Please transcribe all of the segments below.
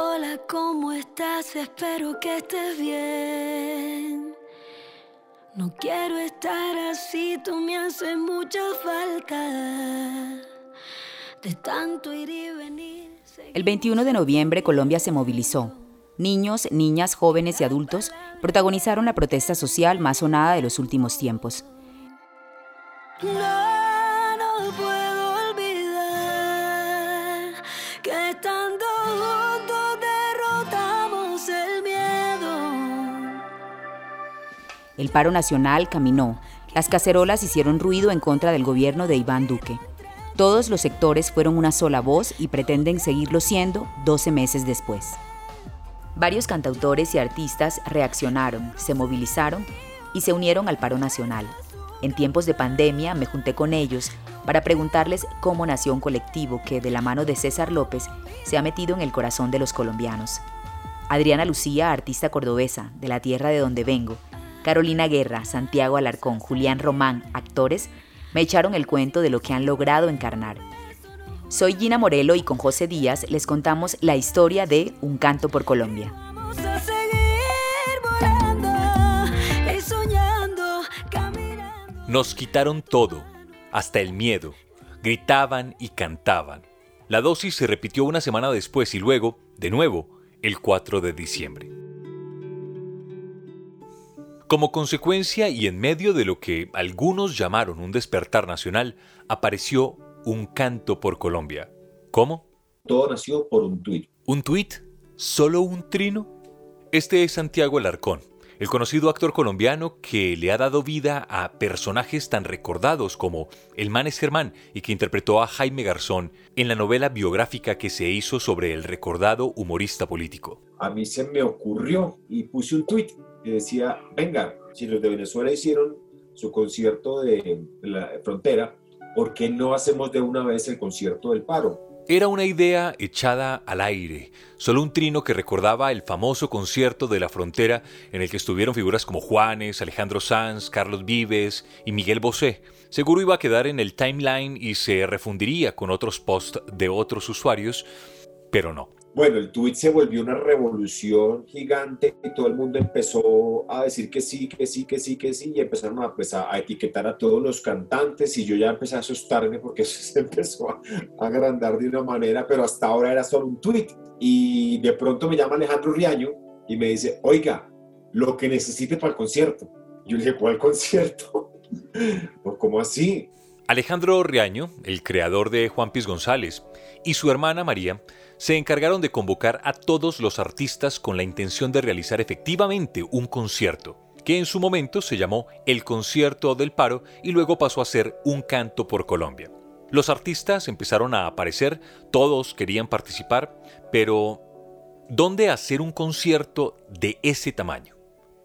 Hola, ¿cómo estás? Espero que estés bien. No quiero estar así, tú me haces mucha falta. De tanto ir y venir. El 21 de noviembre Colombia se movilizó. Niños, niñas, jóvenes y adultos protagonizaron la protesta social más sonada de los últimos tiempos. El paro nacional caminó. Las cacerolas hicieron ruido en contra del gobierno de Iván Duque. Todos los sectores fueron una sola voz y pretenden seguirlo siendo 12 meses después. Varios cantautores y artistas reaccionaron, se movilizaron y se unieron al paro nacional. En tiempos de pandemia me junté con ellos para preguntarles cómo nació un colectivo que, de la mano de César López, se ha metido en el corazón de los colombianos. Adriana Lucía, artista cordobesa, de la tierra de donde vengo, Carolina Guerra, Santiago Alarcón, Julián Román, actores, me echaron el cuento de lo que han logrado encarnar. Soy Gina Morelo y con José Díaz les contamos la historia de Un canto por Colombia. Nos quitaron todo, hasta el miedo. Gritaban y cantaban. La dosis se repitió una semana después y luego, de nuevo, el 4 de diciembre. Como consecuencia y en medio de lo que algunos llamaron un despertar nacional, apareció un canto por Colombia. ¿Cómo? Todo nació por un tuit. ¿Un tuit? ¿Solo un trino? Este es Santiago Alarcón, el conocido actor colombiano que le ha dado vida a personajes tan recordados como El Manes Germán y que interpretó a Jaime Garzón en la novela biográfica que se hizo sobre el recordado humorista político. A mí se me ocurrió y puse un tuit decía, venga, si los de Venezuela hicieron su concierto de la frontera, ¿por qué no hacemos de una vez el concierto del paro? Era una idea echada al aire, solo un trino que recordaba el famoso concierto de la frontera en el que estuvieron figuras como Juanes, Alejandro Sanz, Carlos Vives y Miguel Bosé. Seguro iba a quedar en el timeline y se refundiría con otros posts de otros usuarios, pero no. Bueno, el tweet se volvió una revolución gigante y todo el mundo empezó a decir que sí, que sí, que sí, que sí, y empezaron a, pues, a, etiquetar a todos los cantantes y yo ya empecé a asustarme porque eso se empezó a, agrandar de una manera, pero hasta ahora era solo un tweet. Y de pronto me llama Alejandro Riaño y me dice, oiga, lo que necesite para el concierto. Yo le dije, ¿cuál concierto? pues, ¿cómo así? Alejandro Riaño, el creador de Juan Piz González, y su hermana María se encargaron de convocar a todos los artistas con la intención de realizar efectivamente un concierto, que en su momento se llamó El Concierto del Paro y luego pasó a ser Un Canto por Colombia. Los artistas empezaron a aparecer, todos querían participar, pero ¿dónde hacer un concierto de ese tamaño?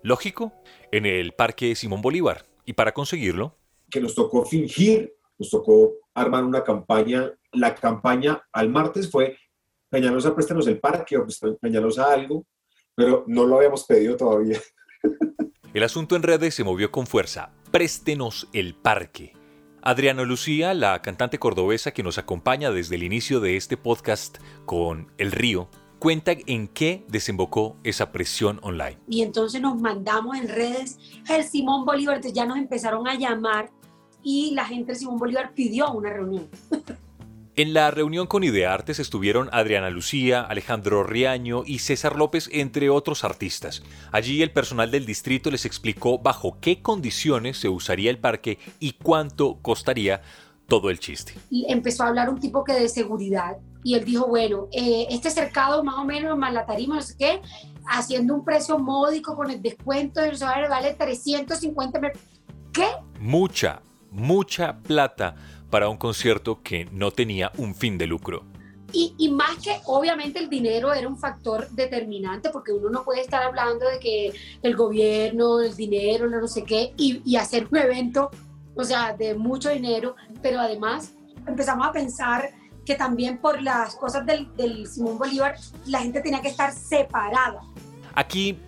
Lógico, en el Parque Simón Bolívar. Y para conseguirlo... Que nos tocó fingir, nos tocó armar una campaña. La campaña al martes fue Peñalosa, préstanos el parque o Peñalosa algo, pero no lo habíamos pedido todavía. El asunto en redes se movió con fuerza. Préstenos el parque. Adriana Lucía, la cantante cordobesa que nos acompaña desde el inicio de este podcast con El Río, cuenta en qué desembocó esa presión online. Y entonces nos mandamos en redes el Simón Bolívar, entonces ya nos empezaron a llamar y la gente de Simón Bolívar pidió una reunión. En la reunión con Ideartes estuvieron Adriana Lucía, Alejandro Riaño y César López, entre otros artistas. Allí el personal del distrito les explicó bajo qué condiciones se usaría el parque y cuánto costaría todo el chiste. empezó a hablar un tipo que de seguridad y él dijo, bueno, eh, este cercado más o menos más la tarima, no sé qué, haciendo un precio módico con el descuento, el vale 350 ¿Qué? Mucha, mucha plata para un concierto que no tenía un fin de lucro. Y, y, más que obviamente el dinero era un factor determinante, porque uno no puede estar hablando de que el gobierno, el dinero, no, sé qué, y, y hacer un evento, o sea, de mucho dinero, pero además empezamos a pensar que también por las cosas del, del Simón Bolívar, la gente tenía que estar separada. Aquí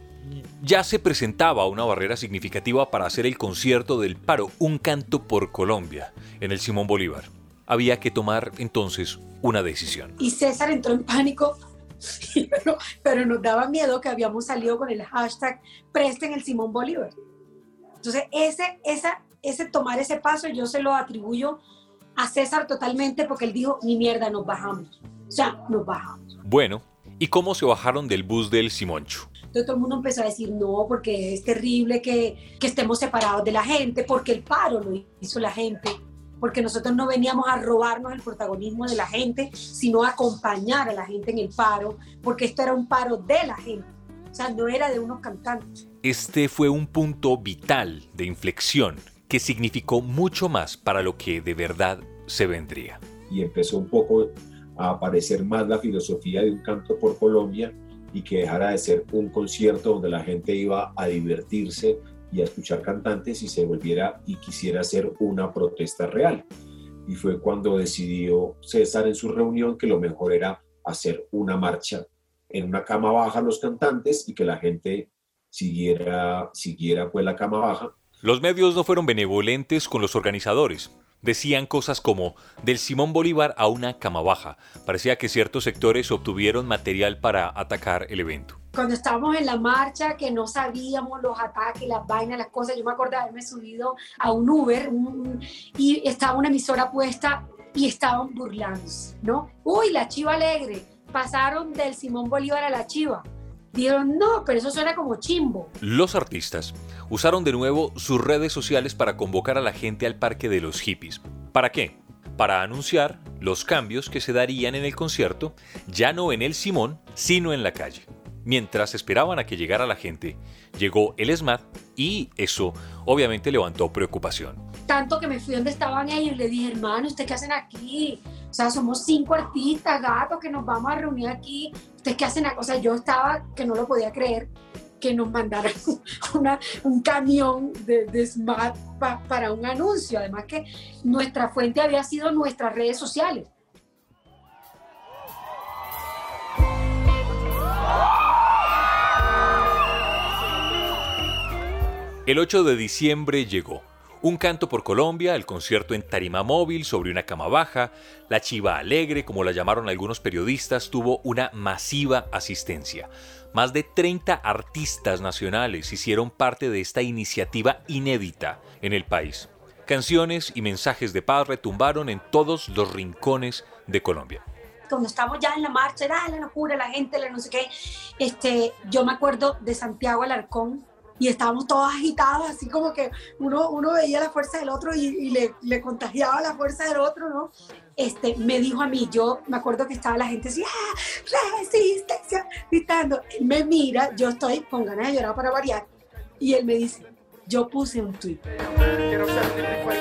ya se presentaba una barrera significativa para hacer el concierto del paro, un canto por Colombia, en el Simón Bolívar. Había que tomar entonces una decisión. Y César entró en pánico pero, pero nos daba miedo que habíamos salido con el hashtag presten el Simón Bolívar. Entonces, ese, esa, ese tomar ese paso yo se lo atribuyo a César totalmente porque él dijo, ni mierda, nos bajamos. O sea, nos bajamos. Bueno, ¿y cómo se bajaron del bus del Simoncho? Entonces todo el mundo empezó a decir, no, porque es terrible que, que estemos separados de la gente, porque el paro lo hizo la gente, porque nosotros no veníamos a robarnos el protagonismo de la gente, sino a acompañar a la gente en el paro, porque esto era un paro de la gente, o sea, no era de unos cantantes. Este fue un punto vital de inflexión que significó mucho más para lo que de verdad se vendría. Y empezó un poco a aparecer más la filosofía de un canto por Colombia y que dejara de ser un concierto donde la gente iba a divertirse y a escuchar cantantes y se volviera y quisiera hacer una protesta real. Y fue cuando decidió César en su reunión que lo mejor era hacer una marcha en una cama baja los cantantes y que la gente siguiera, siguiera pues la cama baja. Los medios no fueron benevolentes con los organizadores. Decían cosas como del Simón Bolívar a una cama baja. Parecía que ciertos sectores obtuvieron material para atacar el evento. Cuando estábamos en la marcha, que no sabíamos los ataques, las vainas, las cosas, yo me acuerdo de haberme subido a un Uber y estaba una emisora puesta y estaban burlándose, ¿no? Uy, la chiva alegre. Pasaron del Simón Bolívar a la chiva. Dijeron, no, pero eso suena como chimbo. Los artistas usaron de nuevo sus redes sociales para convocar a la gente al Parque de los Hippies. ¿Para qué? Para anunciar los cambios que se darían en el concierto, ya no en el Simón, sino en la calle. Mientras esperaban a que llegara la gente, llegó el SMAT y eso obviamente levantó preocupación. Tanto que me fui donde estaban ellos y le dije, hermano, ¿ustedes qué hacen aquí? O sea, somos cinco artistas, gatos, que nos vamos a reunir aquí. ¿Ustedes qué hacen? O sea, yo estaba que no lo podía creer que nos mandaran un camión de, de SMAT para un anuncio. Además que nuestra fuente había sido nuestras redes sociales. El 8 de diciembre llegó. Un canto por Colombia, el concierto en tarima móvil sobre una cama baja, la chiva alegre, como la llamaron algunos periodistas, tuvo una masiva asistencia. Más de 30 artistas nacionales hicieron parte de esta iniciativa inédita en el país. Canciones y mensajes de paz retumbaron en todos los rincones de Colombia cuando estamos ya en la marcha, la locura, la gente, la no sé qué, este, yo me acuerdo de Santiago Alarcón, y estábamos todos agitados, así como que uno, uno veía la fuerza del otro y, le, le, contagiaba la fuerza del otro, ¿no? Este, me dijo a mí, yo me acuerdo que estaba la gente así, ¡ah, resistencia! gritando. Él me mira, yo estoy con ganas de llorar para variar, y él me dice, yo puse un tweet. Quiero ser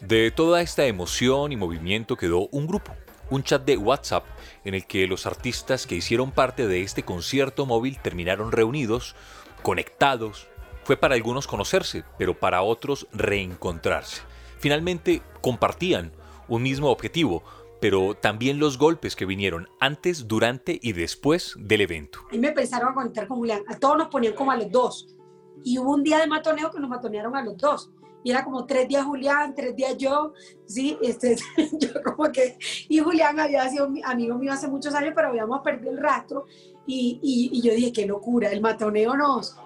De toda esta emoción y movimiento quedó un grupo, un chat de WhatsApp en el que los artistas que hicieron parte de este concierto móvil terminaron reunidos, conectados. Fue para algunos conocerse, pero para otros reencontrarse. Finalmente compartían un mismo objetivo, pero también los golpes que vinieron antes, durante y después del evento. Y me empezaron a conectar con Julián. A todos nos ponían como a los dos y hubo un día de matoneo que nos matonearon a los dos. Era como tres días Julián, tres días yo, ¿sí? Este, yo como que, y Julián había sido amigo mío hace muchos años, pero habíamos perdido el rastro. Y, y, yo dije, qué locura, el matoneo nos,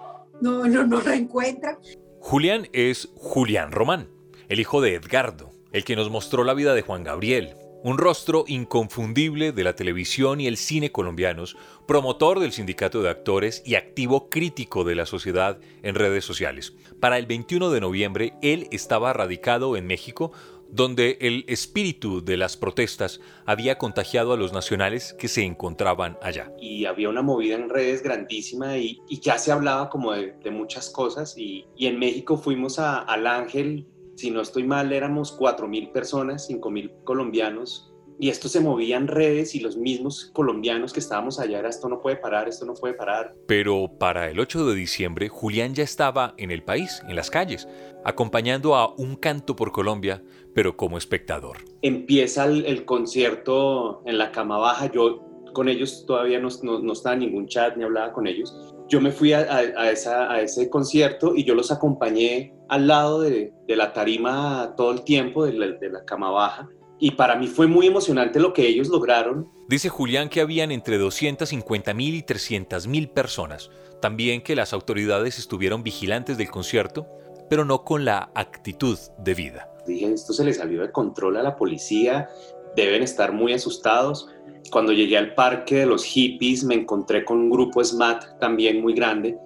no, no, nos reencuentra. Julián es Julián Román, el hijo de Edgardo, el que nos mostró la vida de Juan Gabriel, un rostro inconfundible de la televisión y el cine colombianos, promotor del sindicato de actores y activo crítico de la sociedad en redes sociales. Para el 21 de noviembre, él estaba radicado en México, donde el espíritu de las protestas había contagiado a los nacionales que se encontraban allá. Y había una movida en redes grandísima y, ya se hablaba como de, muchas cosas y, en México fuimos al Ángel si no estoy mal, éramos 4.000 personas, 5.000 colombianos, y esto se movía en redes y los mismos colombianos que estábamos allá era esto no puede parar, esto no puede parar. Pero para el 8 de diciembre, Julián ya estaba en el país, en las calles, acompañando a Un Canto por Colombia, pero como espectador. Empieza el, concierto en la cama baja, yo con ellos todavía no, no, no estaba en ningún chat ni hablaba con ellos yo me fui a, esa, a, ese concierto y yo los acompañé al lado de, de la tarima todo el tiempo, de la, de la, cama baja. Y para mí fue muy emocionante lo que ellos lograron. Dice Julián que habían entre 250 mil y 300 mil personas. También que las autoridades estuvieron vigilantes del concierto, pero no con la actitud de vida. Dije, esto se le salió de control a la policía, deben estar muy asustados cuando llegué al parque de los hippies me encontré con un grupo SMAT también muy grande,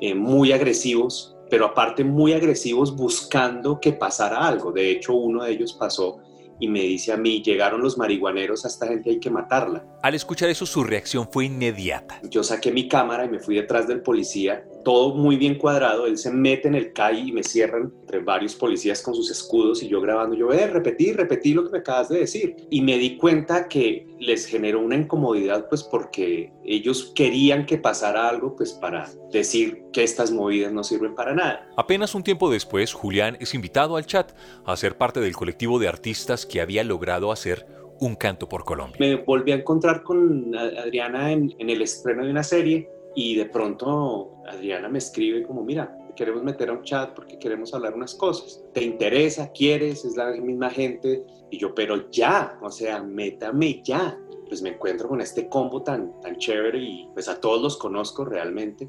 eh, muy agresivos, pero aparte muy agresivos buscando que pasara algo. De hecho, uno de ellos pasó y me dice a mí, llegaron los marihuaneros, a esta gente hay que matarla. Al escuchar eso, su reacción fue inmediata. Yo saqué mi cámara y me fui detrás del policía, todo muy bien cuadrado, él se mete en el CAI y me cierran entre varios policías con sus escudos y yo grabando, yo, eh, repetí, repetí lo que me acabas de decir. Y me di cuenta que les generó una incomodidad, pues porque ellos querían que pasara algo, pues para decir que estas movidas no sirven para nada. Apenas un tiempo después, Julián es invitado al chat a ser parte del colectivo de artistas que había logrado hacer un canto por Colombia. Me volví a encontrar con Adriana en, en el estreno de una serie y de pronto Adriana me escribe como, mira, queremos meter a un chat porque queremos hablar unas cosas. ¿Te interesa? ¿Quieres? Es la misma gente. Y yo, pero ya, o sea, métame ya. Pues me encuentro con este combo tan, tan chévere y pues a todos los conozco realmente.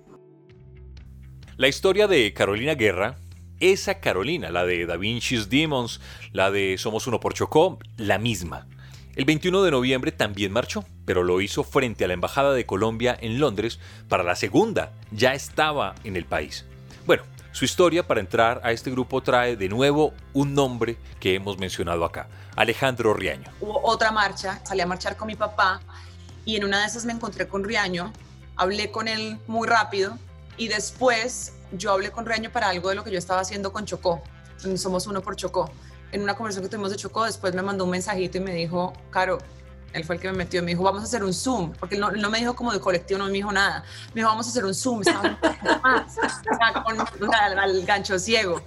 La historia de Carolina Guerra, esa Carolina, la de Da Vinci's Demons, la de Somos Uno por Chocó, la misma. El 21 de noviembre también marchó, pero lo hizo frente a la Embajada de Colombia en Londres para la segunda. Ya estaba en el país. Bueno, su historia para entrar a este grupo trae de nuevo un nombre que hemos mencionado acá, Alejandro Riaño. Hubo otra marcha, salí a marchar con mi papá y en una de esas me encontré con Riaño, hablé con él muy rápido y después yo hablé con Riaño para algo de lo que yo estaba haciendo con Chocó, somos uno por Chocó en una conversación que tuvimos de Chocó, después me mandó un mensajito y me dijo, Caro, él fue el que me metió, me dijo, vamos a hacer un Zoom, porque no, no me dijo como de colectivo, no me dijo nada. Me dijo, vamos a hacer un Zoom, estaba con al gancho ciego.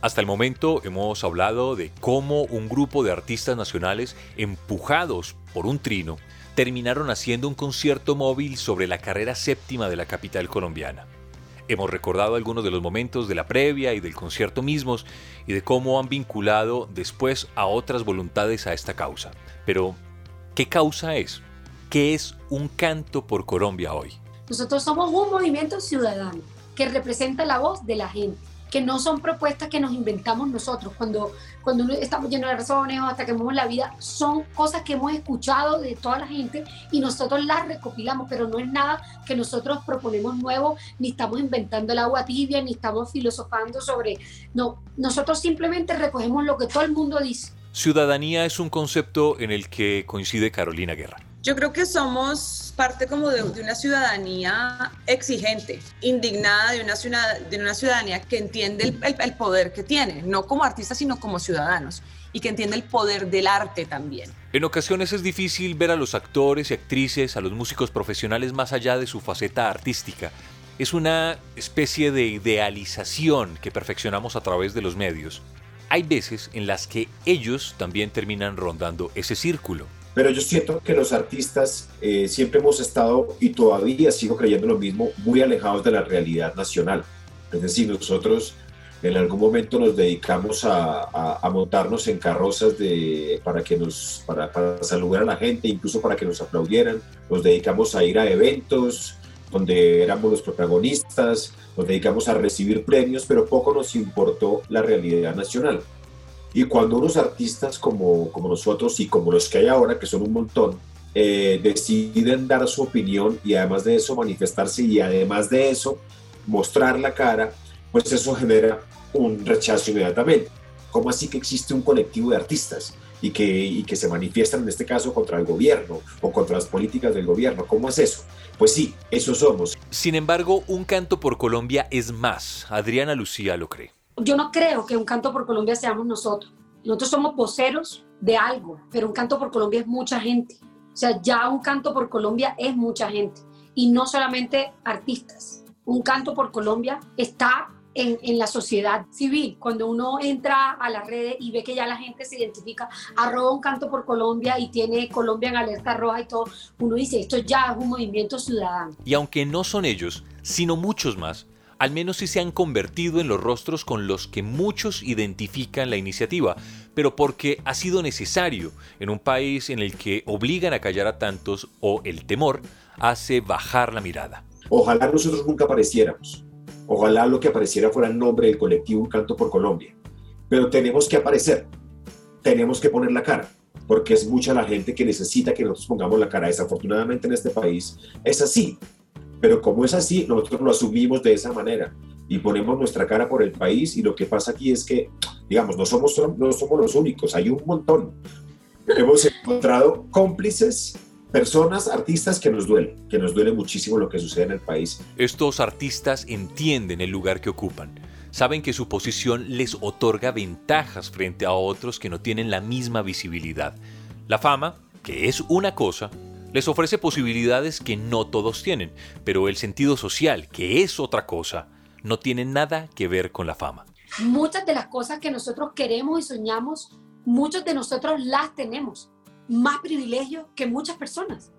Hasta el momento hemos hablado de cómo un grupo de artistas nacionales empujados por un trino terminaron haciendo un concierto móvil sobre la carrera séptima de la capital colombiana. Hemos recordado algunos de los momentos de la previa y del concierto mismos y de cómo han vinculado después a otras voluntades a esta causa. Pero, ¿qué causa es? ¿Qué es un canto por Colombia hoy? Nosotros somos un movimiento ciudadano que representa la voz de la gente que no son propuestas que nos inventamos nosotros cuando, cuando estamos llenos de razones o hasta que vemos la vida, son cosas que hemos escuchado de toda la gente y nosotros las recopilamos, pero no es nada que nosotros proponemos nuevo, ni estamos inventando el agua tibia, ni estamos filosofando sobre, no, nosotros simplemente recogemos lo que todo el mundo dice. Ciudadanía es un concepto en el que coincide Carolina Guerra. Yo creo que somos parte como de, una ciudadanía exigente, indignada de una, ciudad, de una ciudadanía que entiende el, poder que tiene, no como artistas, sino como ciudadanos, y que entiende el poder del arte también. En ocasiones es difícil ver a los actores y actrices, a los músicos profesionales más allá de su faceta artística. Es una especie de idealización que perfeccionamos a través de los medios. Hay veces en las que ellos también terminan rondando ese círculo. Pero yo siento que los artistas eh, siempre hemos estado, y todavía sigo creyendo lo mismo, muy alejados de la realidad nacional. Es decir, nosotros en algún momento nos dedicamos a, montarnos en carrozas para, que nos, para, para, saludar a la gente, incluso para que nos aplaudieran. Nos dedicamos a ir a eventos donde éramos los protagonistas, nos dedicamos a recibir premios, pero poco nos importó la realidad nacional. Y cuando unos artistas como, como nosotros y como los que hay ahora, que son un montón, eh, deciden dar su opinión y además de eso manifestarse y además de eso mostrar la cara, pues eso genera un rechazo inmediatamente. ¿Cómo así que existe un colectivo de artistas y que, y que se manifiestan en este caso contra el gobierno o contra las políticas del gobierno? ¿Cómo es eso? Pues sí, eso somos. Sin embargo, un canto por Colombia es más. Adriana Lucía lo cree yo no creo que un canto por Colombia seamos nosotros. Nosotros somos voceros de algo, pero un canto por Colombia es mucha gente. O sea, ya un canto por Colombia es mucha gente y no solamente artistas. Un canto por Colombia está en, la sociedad civil. Cuando uno entra a las redes y ve que ya la gente se identifica, arroba un canto por Colombia y tiene Colombia en alerta roja y todo, uno dice, esto ya es un movimiento ciudadano. Y aunque no son ellos, sino muchos más, al menos sí se han convertido en los rostros con los que muchos identifican la iniciativa, pero porque ha sido necesario en un país en el que obligan a callar a tantos o el temor hace bajar la mirada. Ojalá nosotros nunca apareciéramos. Ojalá lo que apareciera fuera el nombre del colectivo Un Canto por Colombia. Pero tenemos que aparecer. Tenemos que poner la cara. Porque es mucha la gente que necesita que nosotros pongamos la cara. Desafortunadamente en este país es así. Pero como es así, nosotros lo asumimos de esa manera y ponemos nuestra cara por el país y lo que pasa aquí es que, digamos, no somos, no somos los únicos, hay un montón. Hemos encontrado cómplices personas, artistas que nos duelen, que nos duele muchísimo lo que sucede en el país. Estos artistas entienden el lugar que ocupan. Saben que su posición les otorga ventajas frente a otros que no tienen la misma visibilidad. La fama, que es una cosa, les ofrece posibilidades que no todos tienen, pero el sentido social, que es otra cosa, no tiene nada que ver con la fama. Muchas de las cosas que nosotros queremos y soñamos, muchos de nosotros las tenemos más privilegios que muchas personas.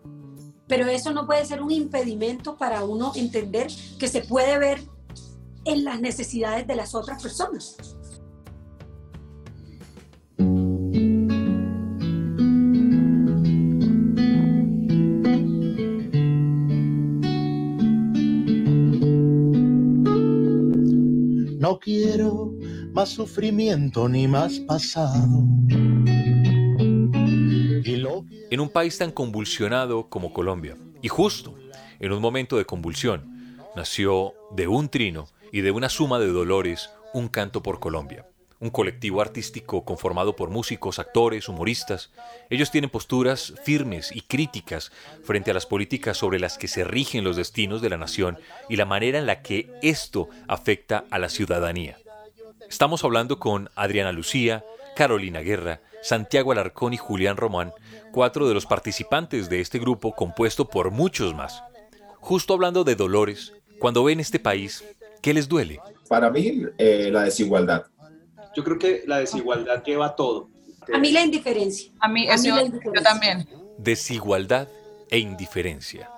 Pero eso no puede ser un impedimento para uno entender que se puede ver en las necesidades de las otras personas. No quiero más sufrimiento ni más pasado en un país tan convulsionado como Colombia. Y justo en un momento de convulsión nació de un trino y de una suma de dolores un canto por Colombia. Un colectivo artístico conformado por músicos, actores, humoristas. Ellos tienen posturas firmes y críticas frente a las políticas sobre las que se rigen los destinos de la nación y la manera en la que esto afecta a la ciudadanía. Estamos hablando con Adriana Lucía, Carolina Guerra, Santiago Alarcón y Julián Román, cuatro de los participantes de este grupo compuesto por muchos más. Justo hablando de dolores, cuando ven este país, ¿qué les duele? Para mí, eh, la desigualdad. Yo creo que la desigualdad lleva todo. A mí la indiferencia. A mí, eso, yo también. Desigualdad e indiferencia.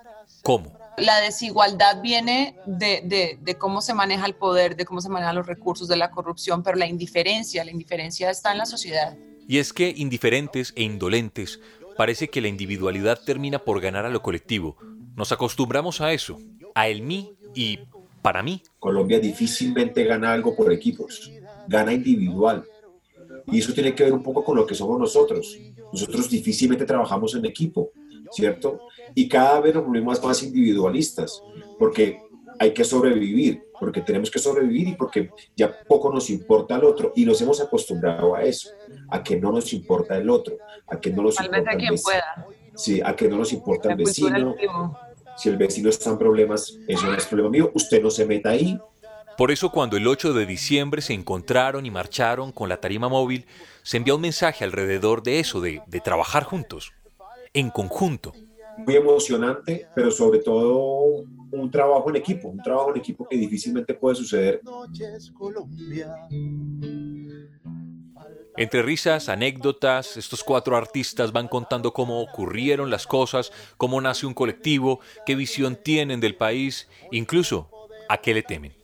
¿Cómo? La desigualdad viene de, de, cómo se maneja el poder, de cómo se manejan los recursos, de la corrupción, pero la indiferencia, la indiferencia está en la sociedad. Y es que indiferentes e indolentes, parece que la individualidad termina por ganar a lo colectivo. Nos acostumbramos a eso, a el mí y para mí. Colombia difícilmente gana algo por equipos, gana individual. Y eso tiene que ver un poco con lo que somos nosotros. Nosotros difícilmente trabajamos en equipo, ¿cierto? Y cada vez nos volvemos más individualistas, porque hay que sobrevivir, porque tenemos que sobrevivir y porque ya poco nos importa el otro y nos hemos acostumbrado a eso, a que no nos importa el otro, a que no nos importa el vecino. Sí, a que no nos importa el vecino. Si el vecino está en problemas, eso no es problema mío, usted no se meta ahí. Por eso cuando el 8 de diciembre se encontraron y marcharon con la tarima móvil, se envió un mensaje alrededor de eso, de, de trabajar juntos, en conjunto. Muy emocionante, pero sobre todo un trabajo en equipo, un trabajo en equipo que difícilmente puede suceder. Entre risas, anécdotas, estos cuatro artistas van contando cómo ocurrieron las cosas, cómo nace un colectivo, qué visión tienen del país, incluso a qué le temen.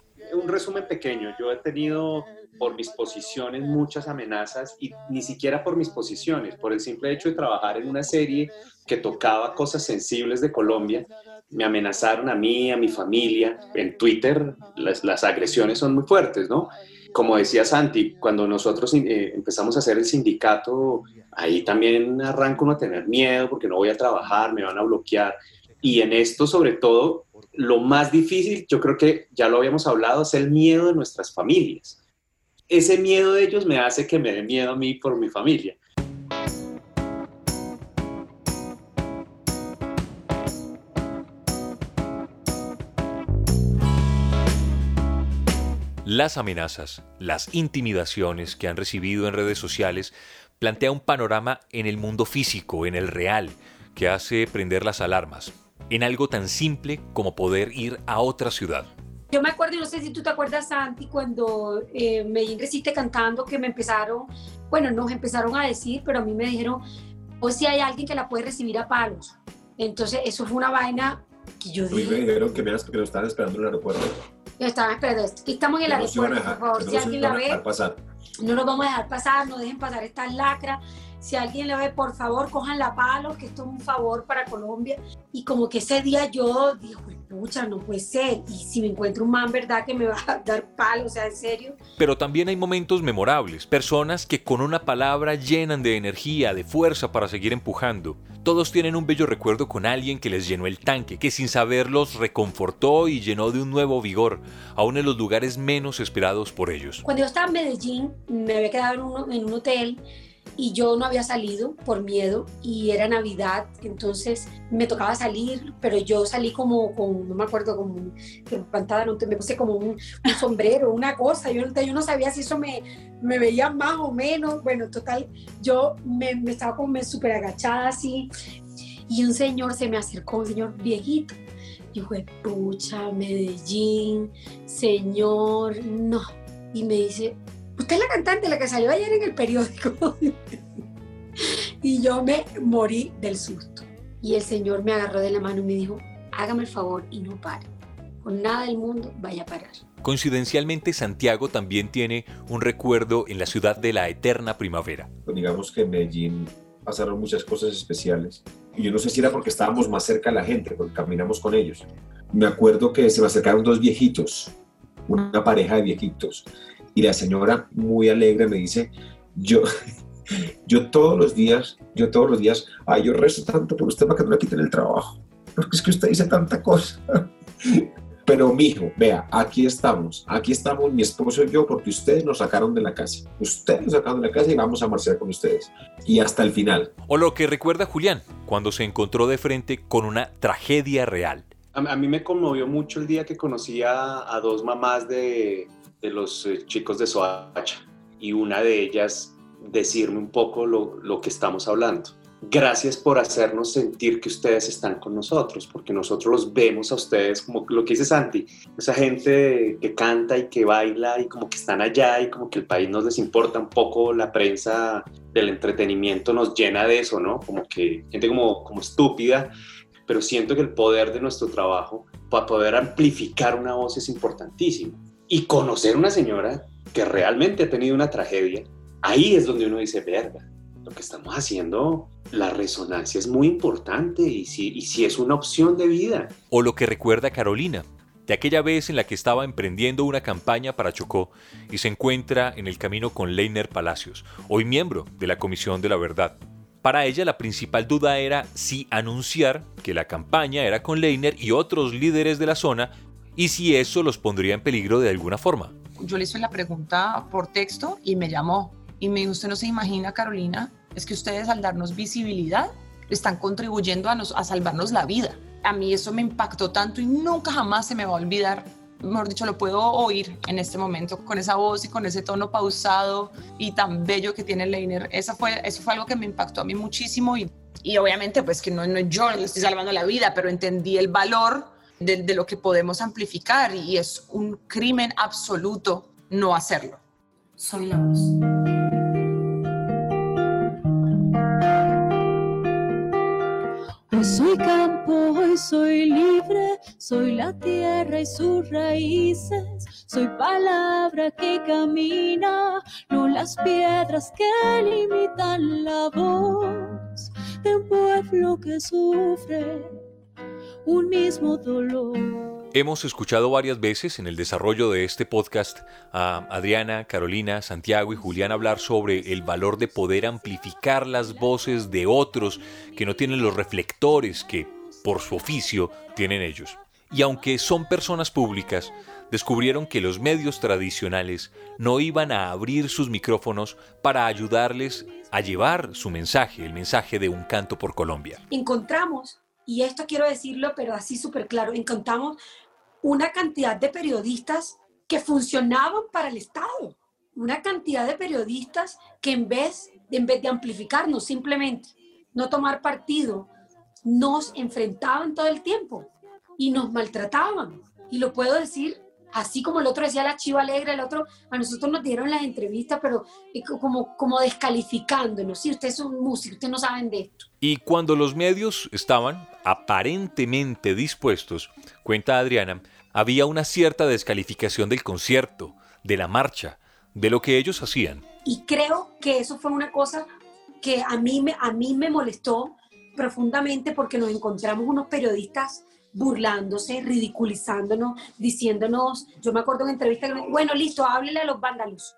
Un resumen pequeño, yo he tenido por mis posiciones muchas amenazas y ni siquiera por mis posiciones, por el simple hecho de trabajar en una serie que tocaba cosas sensibles de Colombia me amenazaron a mí, a mi familia. En Twitter las, agresiones son muy fuertes, ¿no? Como decía Santi, cuando nosotros eh, empezamos a hacer el sindicato, ahí también arranco uno a tener miedo porque no voy a trabajar, me van a bloquear. Y en esto, sobre todo, lo más difícil, yo creo que ya lo habíamos hablado, es el miedo de nuestras familias. Ese miedo de ellos me hace que me dé miedo a mí por mi familia. Las amenazas, las intimidaciones que han recibido en redes sociales plantea un panorama en el mundo físico, en el real, que hace prender las alarmas, en algo tan simple como poder ir a otra ciudad. Yo me acuerdo, y no sé si tú te acuerdas, Santi, cuando eh, Medellín Resiste cantando, que me empezaron, bueno, nos empezaron a decir, pero a mí me dijeron, o si hay alguien que la puede recibir a palos. Entonces, eso fue una vaina que yo dije. me dijeron que me porque lo estaban esperando en el aeropuerto. estaban esperando. Aquí estamos en el aeropuerto, por favor, si alguien la ve, no nos vamos a dejar pasar, no dejen pasar estas lacras. Si alguien la ve, por favor, cojan la palo, que esto es un favor para Colombia. Y como que ese día yo dije, pucha, no puede ser. Y si me encuentro un man, ¿verdad? Que me va a dar palo, o sea, en serio. Pero también hay momentos memorables, personas que con una palabra llenan de energía, de fuerza para seguir empujando. Todos tienen un bello recuerdo con alguien que les llenó el tanque, que sin saberlos reconfortó y llenó de un nuevo vigor, aún en los lugares menos esperados por ellos. Cuando yo estaba en Medellín, me había quedado en un, en un hotel y yo no había salido por miedo y era Navidad, entonces me tocaba salir, pero yo salí como con, no me acuerdo, como un pantalón, me puse como un, sombrero, una cosa, yo, yo no sabía si eso me, me veía más o menos, bueno, total, yo me, estaba como súper agachada así y un señor se me acercó, un señor viejito, y dije, pucha, Medellín, señor, no, y me dice, usted es la cantante, la que salió ayer en el periódico. y yo me morí del susto. Y el Señor me agarró de la mano y me dijo, hágame el favor y no pare. Con nada del mundo vaya a parar. Coincidencialmente, Santiago también tiene un recuerdo en la ciudad de la eterna primavera. Pues digamos que en Medellín pasaron muchas cosas especiales. Y yo no sé si era porque estábamos más cerca de la gente, porque caminamos con ellos. Me acuerdo que se me acercaron dos viejitos, una pareja de viejitos, y la señora, muy alegre, me dice, yo, yo todos los días, yo todos los días, ay, yo rezo tanto por usted para que no le quiten el trabajo, porque es que usted dice tanta cosa. Pero mi hijo, vea, aquí estamos, aquí estamos mi esposo y yo porque ustedes nos sacaron de la casa. Ustedes nos sacaron de la casa y vamos a marchar con ustedes. Y hasta el final. O lo que recuerda Julián, cuando se encontró de frente con una tragedia real. A, mí me conmovió mucho el día que conocí a dos mamás de, de los eh, chicos de Soacha y una de ellas decirme un poco lo, lo que estamos hablando. Gracias por hacernos sentir que ustedes están con nosotros, porque nosotros los vemos a ustedes como lo que dice Santi, esa gente que canta y que baila y como que están allá y como que el país nos les importa un poco, la prensa del entretenimiento nos llena de eso, ¿no? Como que gente como, como estúpida, pero siento que el poder de nuestro trabajo para poder amplificar una voz es importantísimo y conocer una señora que realmente ha tenido una tragedia, ahí es donde uno dice, verga, lo que estamos haciendo, la resonancia es muy importante y si, y si es una opción de vida. O lo que recuerda Carolina, de aquella vez en la que estaba emprendiendo una campaña para Chocó y se encuentra en el camino con Leiner Palacios, hoy miembro de la Comisión de la Verdad. Para ella la principal duda era si anunciar que la campaña era con Leiner y otros líderes de la zona y si eso los pondría en peligro de alguna forma. Yo le hice la pregunta por texto y me llamó y me dijo, usted no se imagina, Carolina, es que ustedes al darnos visibilidad están contribuyendo a, nos, a salvarnos la vida. A mí eso me impactó tanto y nunca jamás se me va a olvidar. Mejor dicho, lo puedo oír en este momento con esa voz y con ese tono pausado y tan bello que tiene Leiner. Eso fue, eso fue algo que me impactó a mí muchísimo y, y obviamente pues que no, no yo le estoy salvando la vida, pero entendí el valor de, lo que podemos amplificar y es un crimen absoluto no hacerlo. Soy la voz. Hoy soy campo, hoy soy libre, soy la tierra y sus raíces, soy palabra que camina, no las piedras que limitan la voz de un pueblo que sufre un mismo dolor. Hemos escuchado varias veces en el desarrollo de este podcast a Adriana, Carolina, Santiago y Julián hablar sobre el valor de poder amplificar las voces de otros que no tienen los reflectores que, por su oficio, tienen ellos. Y aunque son personas públicas, descubrieron que los medios tradicionales no iban a abrir sus micrófonos para ayudarles a llevar su mensaje, el mensaje de un canto por Colombia. Encontramos y esto quiero decirlo, pero así súper claro, encontramos una cantidad de periodistas que funcionaban para el Estado, una cantidad de periodistas que en vez, en vez de amplificarnos simplemente, no tomar partido, nos enfrentaban todo el tiempo y nos maltrataban. Y lo puedo decir así como el otro decía la chiva alegre, el otro, a nosotros nos dieron las entrevistas, pero como, como descalificándonos. Si usted es un músico, usted no saben de esto. Y cuando los medios estaban aparentemente dispuestos, cuenta Adriana, había una cierta descalificación del concierto, de la marcha, de lo que ellos hacían. Y creo que eso fue una cosa que a mí me, a mí me molestó profundamente porque nos encontramos unos periodistas burlándose, ridiculizándonos, diciéndonos, yo me acuerdo en entrevista bueno, listo, háblele a los vándalos.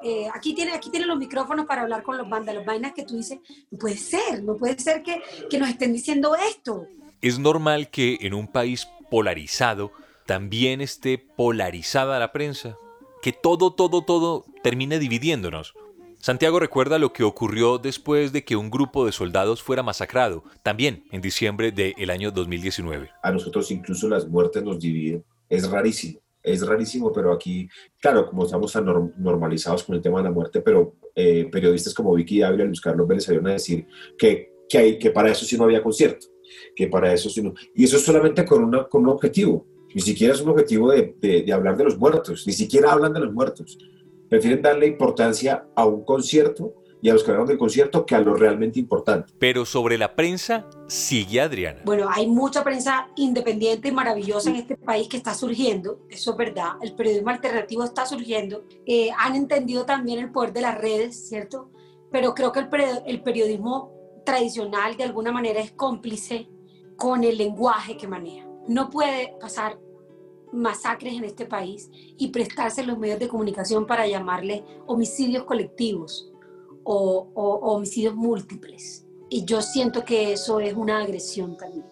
Eh, aquí tiene aquí tiene los micrófonos para hablar con los vándalos, vainas que tú dices, no puede ser, no puede ser que, que nos estén diciendo esto. Es normal que en un país polarizado también esté polarizada la prensa, que todo, todo, todo termine dividiéndonos. Santiago recuerda lo que ocurrió después de que un grupo de soldados fuera masacrado, también en diciembre del año 2019. A nosotros incluso las muertes nos dividen. Es rarísimo, es rarísimo, pero aquí, claro, como estamos tan normalizados con el tema de la muerte, pero eh, periodistas como Vicky Ávila y Luis Carlos Vélez salieron a decir que, que, hay, que para eso sí no había concierto, que para eso sí no... Y eso es solamente con, una, con un objetivo, ni siquiera es un objetivo de, de, de hablar de los muertos, ni siquiera hablan de los muertos prefieren darle importancia a un concierto y a los que hablan del concierto que a lo realmente importante. Pero sobre la prensa, sigue Adriana. Bueno, hay mucha prensa independiente y maravillosa en este país que está surgiendo, eso es verdad, el periodismo alternativo está surgiendo, eh, han entendido también el poder de las redes, ¿cierto? Pero creo que el, el periodismo tradicional de alguna manera es cómplice con el lenguaje que maneja. No puede pasar masacres en este país y prestarse los medios de comunicación para llamarle homicidios colectivos o, homicidios múltiples. Y yo siento que eso es una agresión también.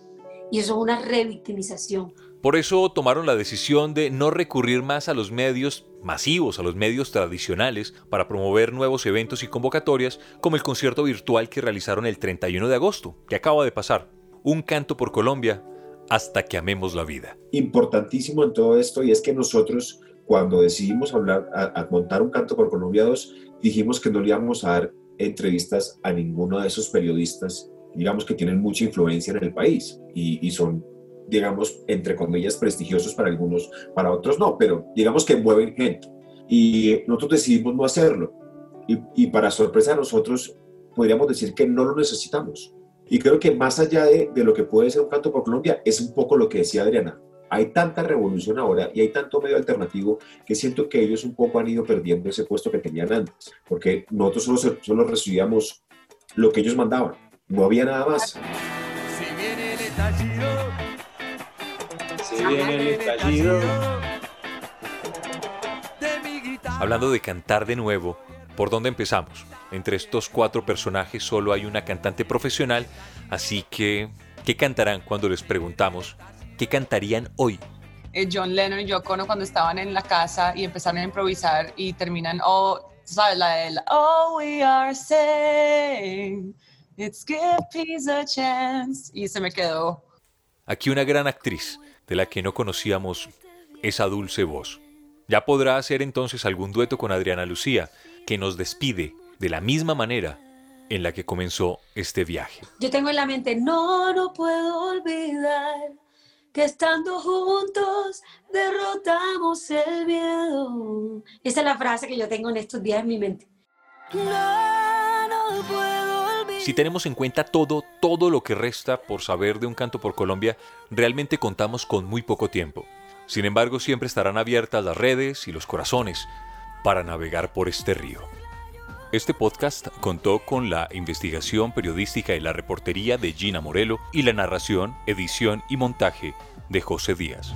Y eso es una revictimización. Por eso tomaron la decisión de no recurrir más a los medios masivos, a los medios tradicionales, para promover nuevos eventos y convocatorias, como el concierto virtual que realizaron el 31 de agosto, que acaba de pasar. Un canto por Colombia, hasta que amemos la vida. Importantísimo en todo esto y es que nosotros cuando decidimos hablar, a, montar un canto por Colombia 2, dijimos que no le íbamos a dar entrevistas a ninguno de esos periodistas, digamos que tienen mucha influencia en el país y, y son, digamos, entre comillas, prestigiosos para algunos, para otros no, pero digamos que mueven gente. Y nosotros decidimos no hacerlo. Y, y para sorpresa de nosotros, podríamos decir que no lo necesitamos. Y creo que más allá de, de, lo que puede ser un canto por Colombia, es un poco lo que decía Adriana. Hay tanta revolución ahora y hay tanto medio alternativo que siento que ellos un poco han ido perdiendo ese puesto que tenían antes, porque nosotros solo, solo recibíamos lo que ellos mandaban, no había nada más. Si viene el estallido, si viene el estallido. Hablando de cantar de nuevo, ¿por dónde empezamos? Entre estos cuatro personajes solo hay una cantante profesional, así que, ¿qué cantarán cuando les preguntamos qué cantarían hoy? Eh, John Lennon y Yoko Ono cuando estaban en la casa y empezaron a improvisar y terminan, oh, ¿sabes? La de, oh, we are saying, it's give peace a chance. Y se me quedó. Aquí una gran actriz, de la que no conocíamos esa dulce voz. Ya podrá hacer entonces algún dueto con Adriana Lucía, que nos despide de la misma manera en la que comenzó este viaje. Yo tengo en la mente, no, no puedo olvidar que estando juntos derrotamos el miedo. Esa es la frase que yo tengo en estos días en mi mente. No, no puedo olvidar. Si tenemos en cuenta todo, todo lo que resta por saber de un canto por Colombia, realmente contamos con muy poco tiempo. Sin embargo, siempre estarán abiertas las redes y los corazones para navegar por este río. Este podcast contó con la investigación periodística y la reportería de Gina Morelo y la narración, edición y montaje de José Díaz.